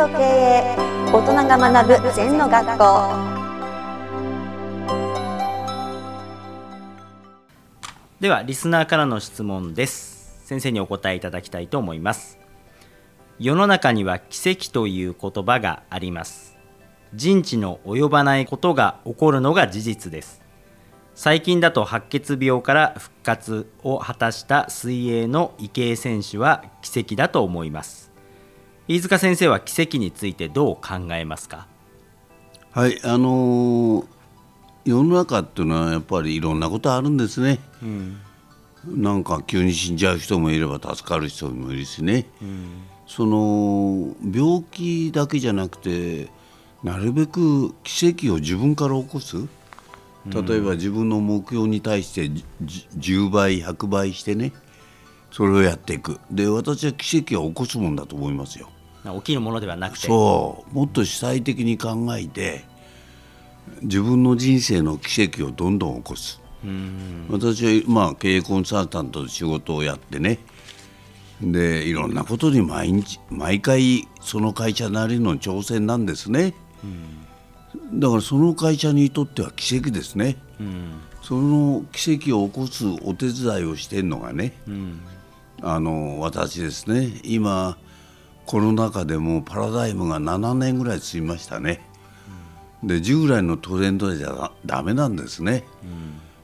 と経営大人が学ぶ禅の学校。ではリスナーからの質問です。先生にお答えいただきたいと思います。世の中には奇跡という言葉があります。人知の及ばないことが起こるのが事実です。最近だと白血病から復活を果たした水泳の池江選手は奇跡だと思います。飯塚先生は奇跡についてどう考えますか？はいあのー、世の中っていうのはやっぱりいろんなことあるんですね、うん、なんか急に死んじゃう人もいれば助かる人もいるしね、うん、その病気だけじゃなくてなるべく奇跡を自分から起こす。例えば自分の目標に対して10倍100倍してねそれをやっていく。で私は奇跡を起こすもんだと思いますよ起きるものではなくて。そう。もっと主体的に考えて自分の人生の奇跡をどんどん起こす。私は、まあ、経営コンサルタントで仕事をやってね。でいろんなことに毎日毎回その会社なりの挑戦なんですね。だからその会社にとっては奇跡ですね、うん、その奇跡を起こすお手伝いをしてるのがね、うん、あの私ですね。今コロナ禍でもパラダイムが7年ぐらい進みましたね、うん、で従来のトレンドじゃだめなんですね、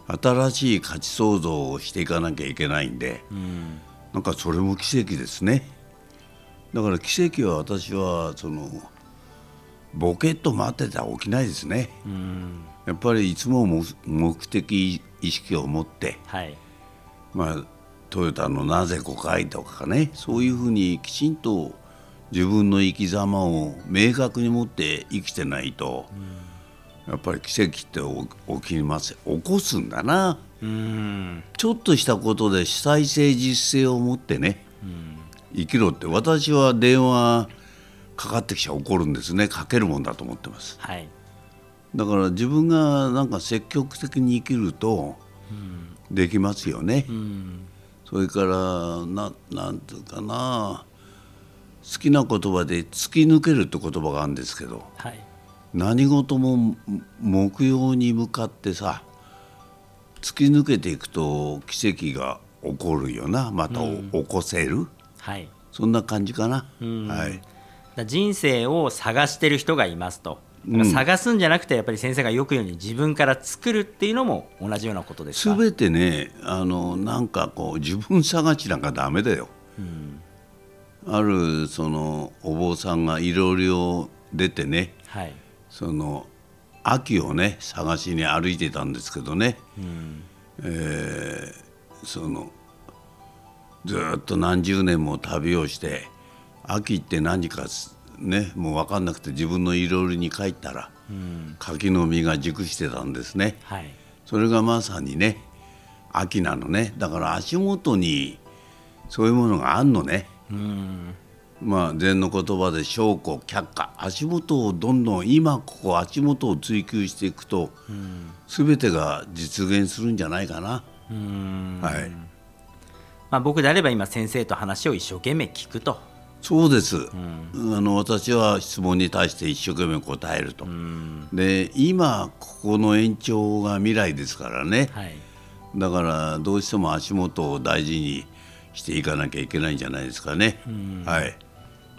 新しい価値創造をしていかなきゃいけないんで、うん、なんかそれも奇跡ですね。だから奇跡は私はそのボケっと待ってたら起きないですね、うん、やっぱりいつも目的意識を持って、はい、まあトヨタのなぜ誤解とかねそういうふうにきちんと自分の生き様を明確に持って生きてないと、うん、やっぱり奇跡って起きます。起こすんだな、うん、ちょっとしたことで主体性実践を持ってね、生きろって。私は電話かかってきちゃ怒るんですね。かけるもんだと思ってます、はい、だから自分がなんか積極的に生きるとできますよね、うん、それからななんていうかな好きな言葉で突き抜けるって言葉があるんですけど、はい、何事も目標に向かってさ突き抜けていくと奇跡が起こるよな。また、うん、起こせる、はい、そんな感じかな。はい。人生を探してる人がいますと、うん、探すんじゃなくてやっぱり先生がよく言うように自分から作るっていうのも同じようなことですか？全てねあのなんかこう自分探しなんかダメだよ、うん、あるそのお坊さんがいろいろ出てね、はい、その秋をね探しに歩いてたんですけどね、うん、えー、そのずっと何十年も旅をして秋って何かねもう分かんなくて自分のいろいろに帰ったら、うん、柿の実が熟してたんですね、はい、それがまさにね秋なのね。だから足元にそういうものがあんのね、うん、まあ禅の言葉で証拠却下。足元をどんどん今ここ足元を追求していくと、うん、全てが実現するんじゃないかな。はい。まあ、僕であれば今先生と話を一生懸命聞くと。そうです、うん、あの私は質問に対して一生懸命答えると、うん、で今ここの延長が未来ですからね、はい、だからどうしても足元を大事にしていかなきゃいけないんじゃないですかね、うん、はい。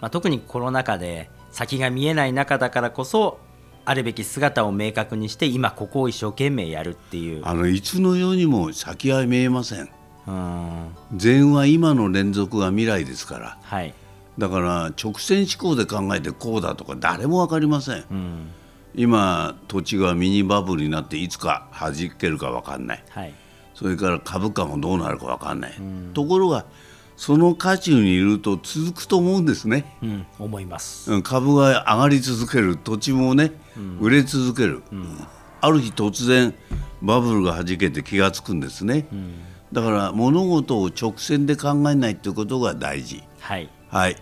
まあ、特にコロナ禍で先が見えない中だからこそあるべき姿を明確にして今ここを一生懸命やるっていう。あのいつの世にも先は見えません。善は今の連続が未来ですから、はい、だから直線思考で考えてこうだとか誰も分かりません、うん、今土地がミニバブルになっていつか弾けるか分かんない、はい、それから株価もどうなるか分かんない、うん、ところがその渦中にいると続くと思うんですね、うん、思います。株が上がり続ける。土地もね、売れ続ける、ある日突然バブルがはじけて気が付くんですね、だから物事を直線で考えないということが大事。はい、はい、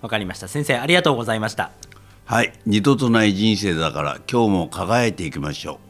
わかりました。先生ありがとうございました。はい。二度とない人生だから今日も輝いていきましょう